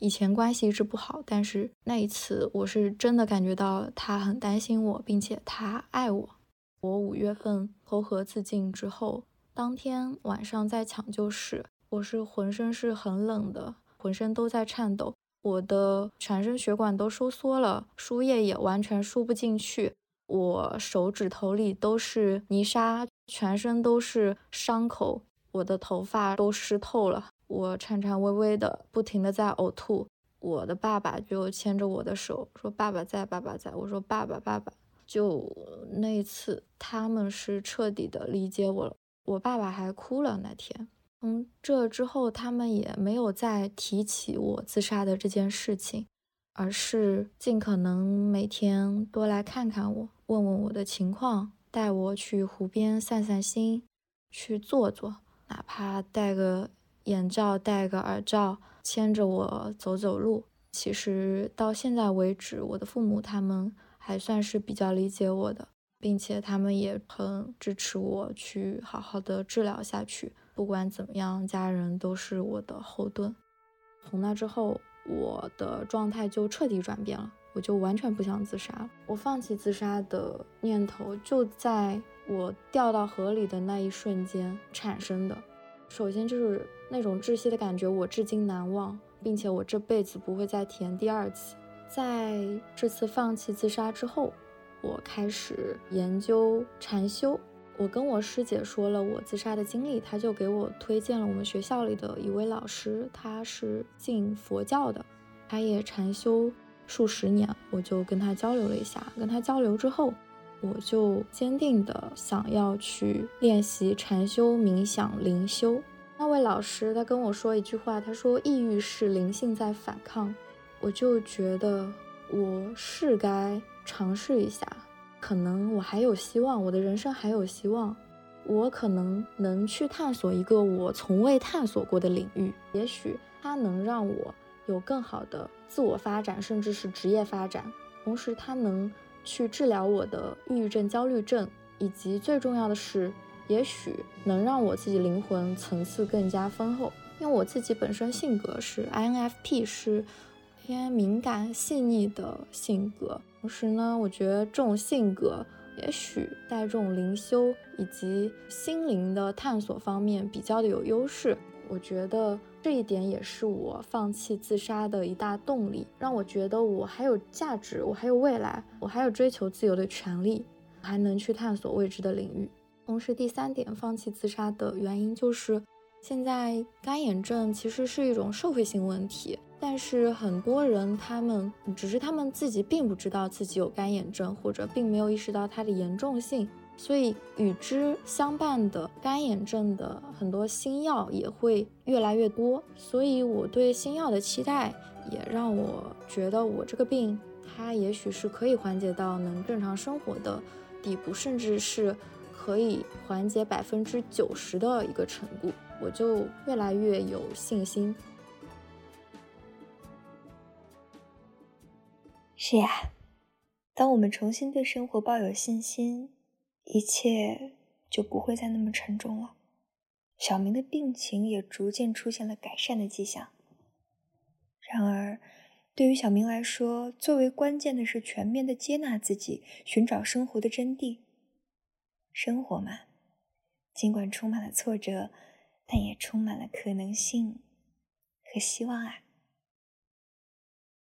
以前关系一直不好，但是那一次我是真的感觉到他很担心我，并且他爱我。我五月份投河自尽之后，当天晚上在抢救室，我是浑身是很冷的，浑身都在颤抖，我的全身血管都收缩了，输液也完全输不进去，我手指头里都是泥沙，全身都是伤口，我的头发都湿透了，我颤颤巍巍的，不停的在呕吐。我的爸爸就牵着我的手说：“爸爸在，爸爸在。”我说：“爸爸，爸爸。”就那一次，他们是彻底的理解我了。我爸爸还哭了那天。从这之后，他们也没有再提起我自杀的这件事情，而是尽可能每天多来看看我，问问我的情况，带我去湖边散散心，去坐坐，哪怕戴个眼罩、戴个耳罩，牵着我走走路。其实到现在为止，我的父母他们。还算是比较理解我的，并且他们也很支持我去好好的治疗下去。不管怎么样，家人都是我的后盾。从那之后，我的状态就彻底转变了，我就完全不想自杀了。我放弃自杀的念头就在我掉到河里的那一瞬间产生的。首先就是那种窒息的感觉，我至今难忘，并且我这辈子不会再体验第二次。在这次放弃自杀之后，我开始研究禅修。我跟我师姐说了我自杀的经历，她就给我推荐了我们学校里的一位老师，他是信佛教的，他也禅修数十年。我就跟他交流了一下，跟他交流之后，我就坚定的想要去练习禅修、冥想、灵修。那位老师他跟我说一句话，他说：“抑郁是灵性在反抗。”我就觉得我是该尝试一下，可能我还有希望，我的人生还有希望，我可能能去探索一个我从未探索过的领域，也许它能让我有更好的自我发展，甚至是职业发展，同时它能去治疗我的抑郁症、焦虑症，以及最重要的是，也许能让我自己灵魂层次更加丰厚，因为我自己本身性格是 INFP，是。偏敏感细腻的性格，同时呢，我觉得这种性格也许在这种灵修以及心灵的探索方面比较的有优势。我觉得这一点也是我放弃自杀的一大动力，让我觉得我还有价值，我还有未来，我还有追求自由的权利，还能去探索未知的领域。同时，第三点放弃自杀的原因就是，现在干眼症其实是一种社会性问题。但是很多人，他们只是他们自己并不知道自己有干眼症，或者并没有意识到它的严重性，所以与之相伴的干眼症的很多新药也会越来越多。所以我对新药的期待，也让我觉得我这个病，它也许是可以缓解到能正常生活的地步，甚至是可以缓解百分之九十的一个程度，我就越来越有信心。是呀，当我们重新对生活抱有信心，一切就不会再那么沉重了。小明的病情也逐渐出现了改善的迹象。然而，对于小明来说，最为关键的是全面的接纳自己，寻找生活的真谛。生活嘛，尽管充满了挫折，但也充满了可能性和希望啊。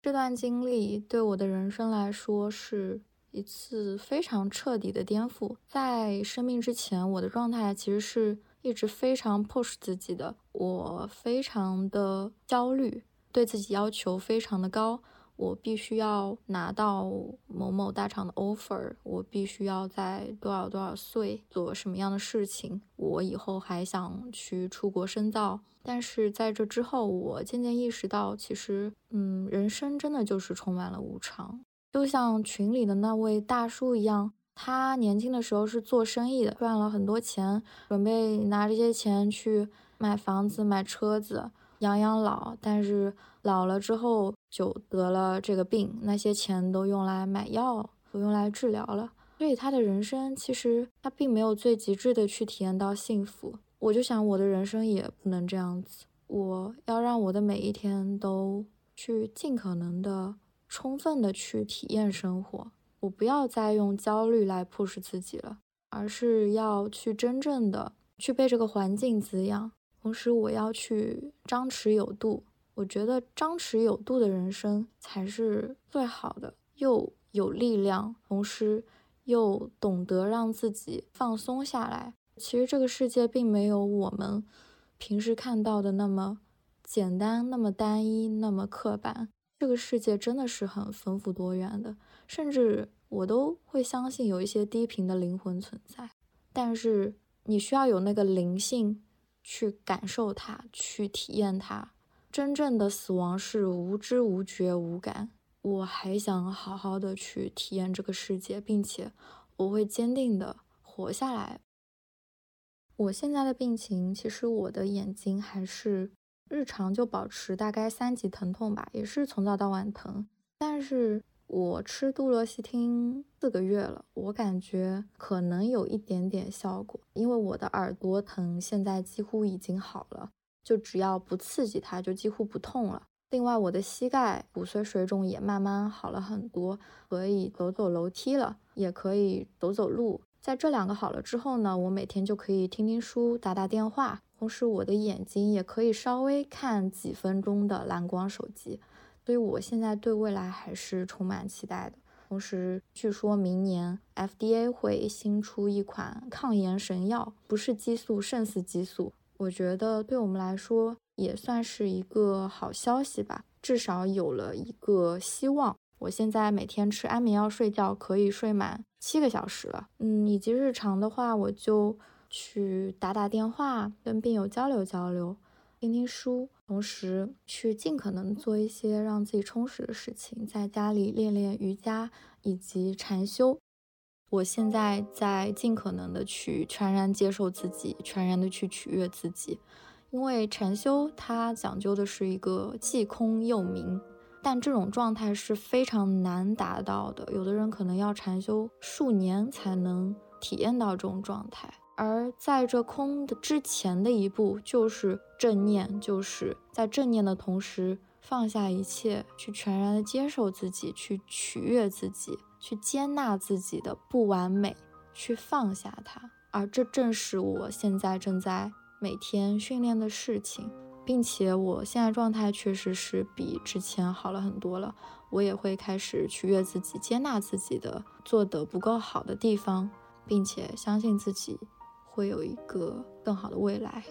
这段经历对我的人生来说是一次非常彻底的颠覆。在生病之前，我的状态其实是一直非常 push 自己的，我非常的焦虑，对自己要求非常的高。我必须要拿到某某大厂的 offer，我必须要在多少多少岁做什么样的事情。我以后还想去出国深造，但是在这之后，我渐渐意识到，其实，嗯，人生真的就是充满了无常。就像群里的那位大叔一样，他年轻的时候是做生意的，赚了很多钱，准备拿这些钱去买房子、买车子。养养老，但是老了之后就得了这个病，那些钱都用来买药，都用来治疗了。所以他的人生其实他并没有最极致的去体验到幸福。我就想我的人生也不能这样子，我要让我的每一天都去尽可能的充分的去体验生活。我不要再用焦虑来迫使自己了，而是要去真正的去被这个环境滋养。同时，我要去张弛有度。我觉得张弛有度的人生才是最好的，又有力量，同时又懂得让自己放松下来。其实这个世界并没有我们平时看到的那么简单、那么单一、那么刻板。这个世界真的是很丰富多元的，甚至我都会相信有一些低频的灵魂存在。但是你需要有那个灵性。去感受它，去体验它。真正的死亡是无知、无觉、无感。我还想好好的去体验这个世界，并且我会坚定的活下来。我现在的病情，其实我的眼睛还是日常就保持大概三级疼痛吧，也是从早到晚疼，但是。我吃杜洛西汀四个月了，我感觉可能有一点点效果，因为我的耳朵疼现在几乎已经好了，就只要不刺激它，就几乎不痛了。另外，我的膝盖骨髓水肿也慢慢好了很多，可以走走楼梯了，也可以走走路。在这两个好了之后呢，我每天就可以听听书、打打电话，同时我的眼睛也可以稍微看几分钟的蓝光手机。所以，我现在对未来还是充满期待的。同时，据说明年 FDA 会新出一款抗炎神药，不是激素，胜似激素。我觉得对我们来说也算是一个好消息吧，至少有了一个希望。我现在每天吃安眠药睡觉，可以睡满七个小时了。嗯，以及日常的话，我就去打打电话，跟病友交流交流。听听书，同时去尽可能做一些让自己充实的事情，在家里练练瑜伽以及禅修。我现在在尽可能的去全然接受自己，全然的去取悦自己，因为禅修它讲究的是一个既空又明，但这种状态是非常难达到的，有的人可能要禅修数年才能体验到这种状态。而在这空的之前的一步，就是正念，就是在正念的同时放下一切，去全然的接受自己，去取悦自己，去接纳自己的不完美，去放下它。而这正是我现在正在每天训练的事情，并且我现在状态确实是比之前好了很多了。我也会开始取悦自己，接纳自己的做得不够好的地方，并且相信自己。会有一个更好的未来。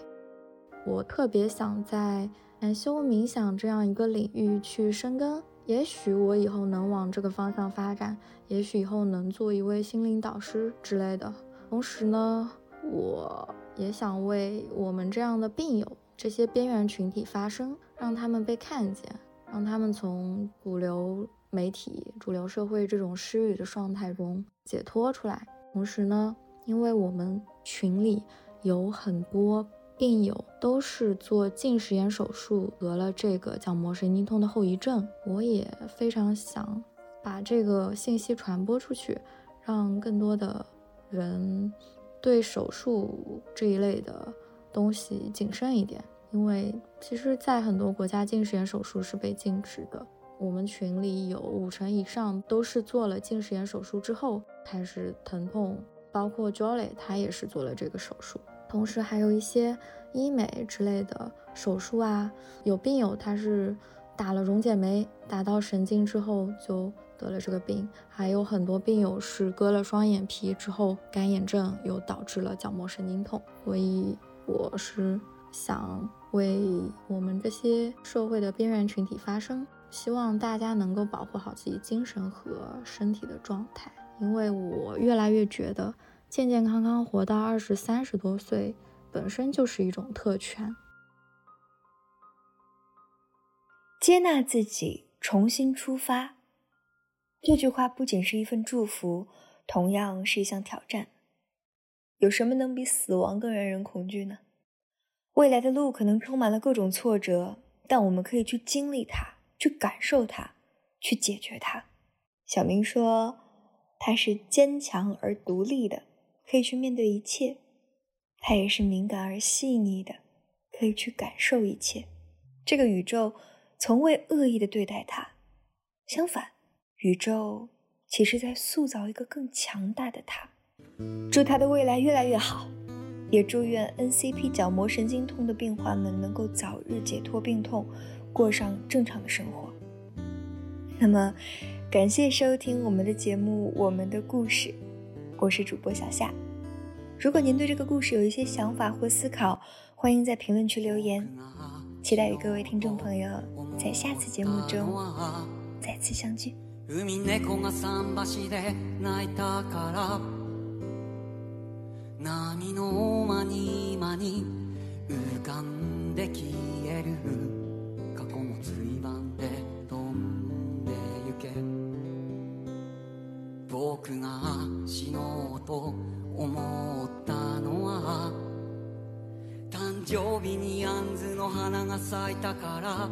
我特别想在禅修冥想这样一个领域去深耕，也许我以后能往这个方向发展，也许以后能做一位心灵导师之类的。同时呢，我也想为我们这样的病友、这些边缘群体发声，让他们被看见，让他们从主流媒体、主流社会这种失语的状态中解脱出来。同时呢，因为我们。群里有很多病友都是做近视眼手术得了这个角膜神经痛的后遗症，我也非常想把这个信息传播出去，让更多的人对手术这一类的东西谨慎一点。因为其实，在很多国家，近视眼手术是被禁止的。我们群里有五成以上都是做了近视眼手术之后开始疼痛，包括 Jolly，他也是做了这个手术。同时，还有一些医美之类的手术啊，有病友他是打了溶解酶，打到神经之后就得了这个病。还有很多病友是割了双眼皮之后干眼症，又导致了角膜神经痛。所以，我是想。为我们这些社会的边缘群体发声，希望大家能够保护好自己精神和身体的状态。因为我越来越觉得，健健康康活到二十三十多岁，本身就是一种特权。接纳自己，重新出发。这句话不仅是一份祝福，同样是一项挑战。有什么能比死亡更让人恐惧呢？未来的路可能充满了各种挫折，但我们可以去经历它，去感受它，去解决它。小明说，他是坚强而独立的，可以去面对一切；他也是敏感而细腻的，可以去感受一切。这个宇宙从未恶意的对待他，相反，宇宙其实在塑造一个更强大的他。祝他的未来越来越好。也祝愿 NCP 角膜神经痛的病患们能够早日解脱病痛，过上正常的生活。那么，感谢收听我们的节目《我们的故事》，我是主播小夏。如果您对这个故事有一些想法或思考，欢迎在评论区留言。期待与各位听众朋友在下次节目中再次相聚。波の間に間に浮かんで消える 僕が死のうと思ったのは誕生日にアンズの花が咲いたから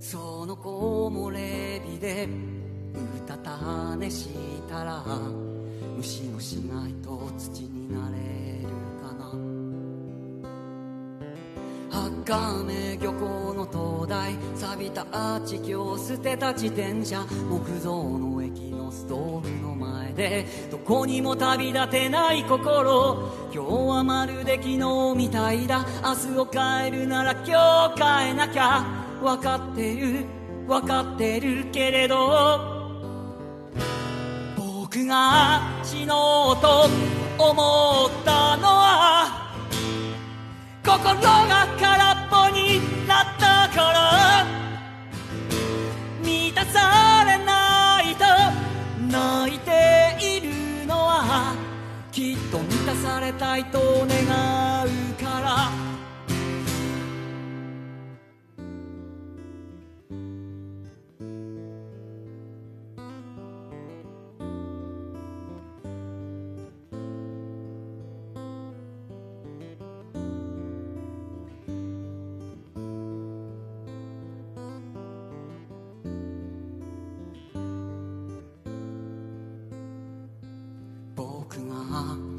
その子もレビでうたた寝したら虫の死骸と土になれる茜漁港の灯台錆びたアーチ橋捨てた自転車木造の駅のストーブの前でどこにも旅立てない心今日はまるで昨日みたいだ。明日を変えるなら今日変えなきゃ。分かってる。分かってるけれど。僕が死のうと思ったのは心が空っぽになったから満たされないと泣いているのはきっと満たされたいと願うから。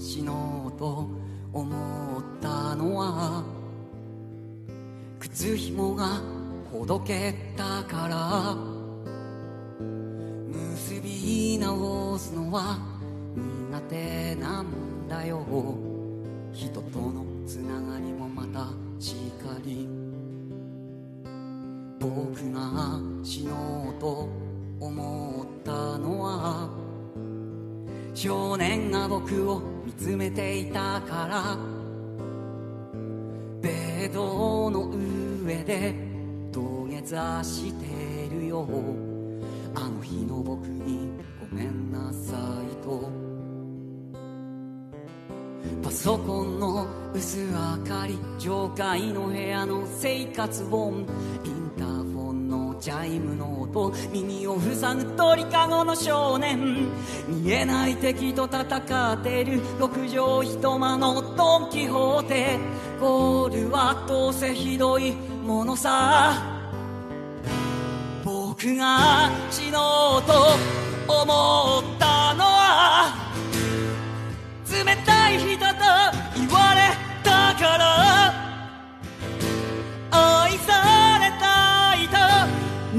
死のうと思ったのは靴紐がほどけたから結び直すのは苦手なんだよ。人とのつながりもまたしかり。僕が死のうと思ったのは少年が僕を見つめていたから。ベッドの上で土下座してるよ。あの日の僕にごめんなさいと。パソコンの薄明かり上階の部屋の生活本チャイムの音。耳を塞ぐ鳥かごの少年。見えない敵と戦ってる。六畳一間のドン・キホーテ。ゴールはどうせひどいものさ。僕が死のうと思ったのは冷たい人と言われたから。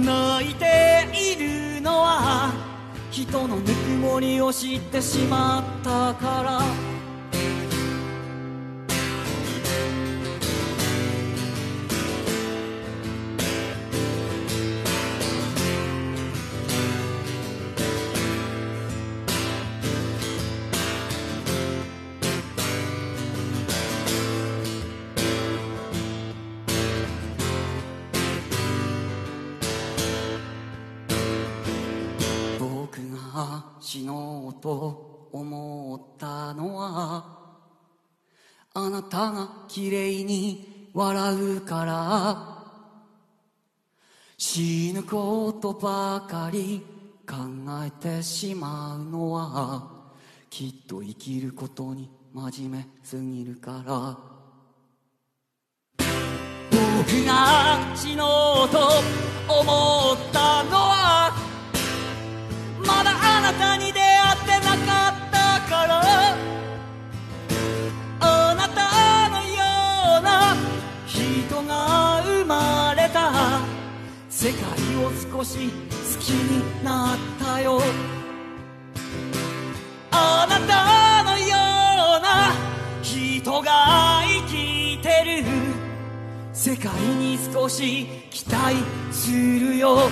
泣いているのは人のぬくもりを知ってしまったから。死のうと思ったのはあなたが綺麗に笑うから死ぬことばかり考えてしまうのはきっと生きることに真面目すぎるから。僕が死のうと思ったのはなたに出会ってなかったから。あなたのような人が生まれた世界を少し好きになったよあなたのような人が生きてる。世界に少し期待するよ。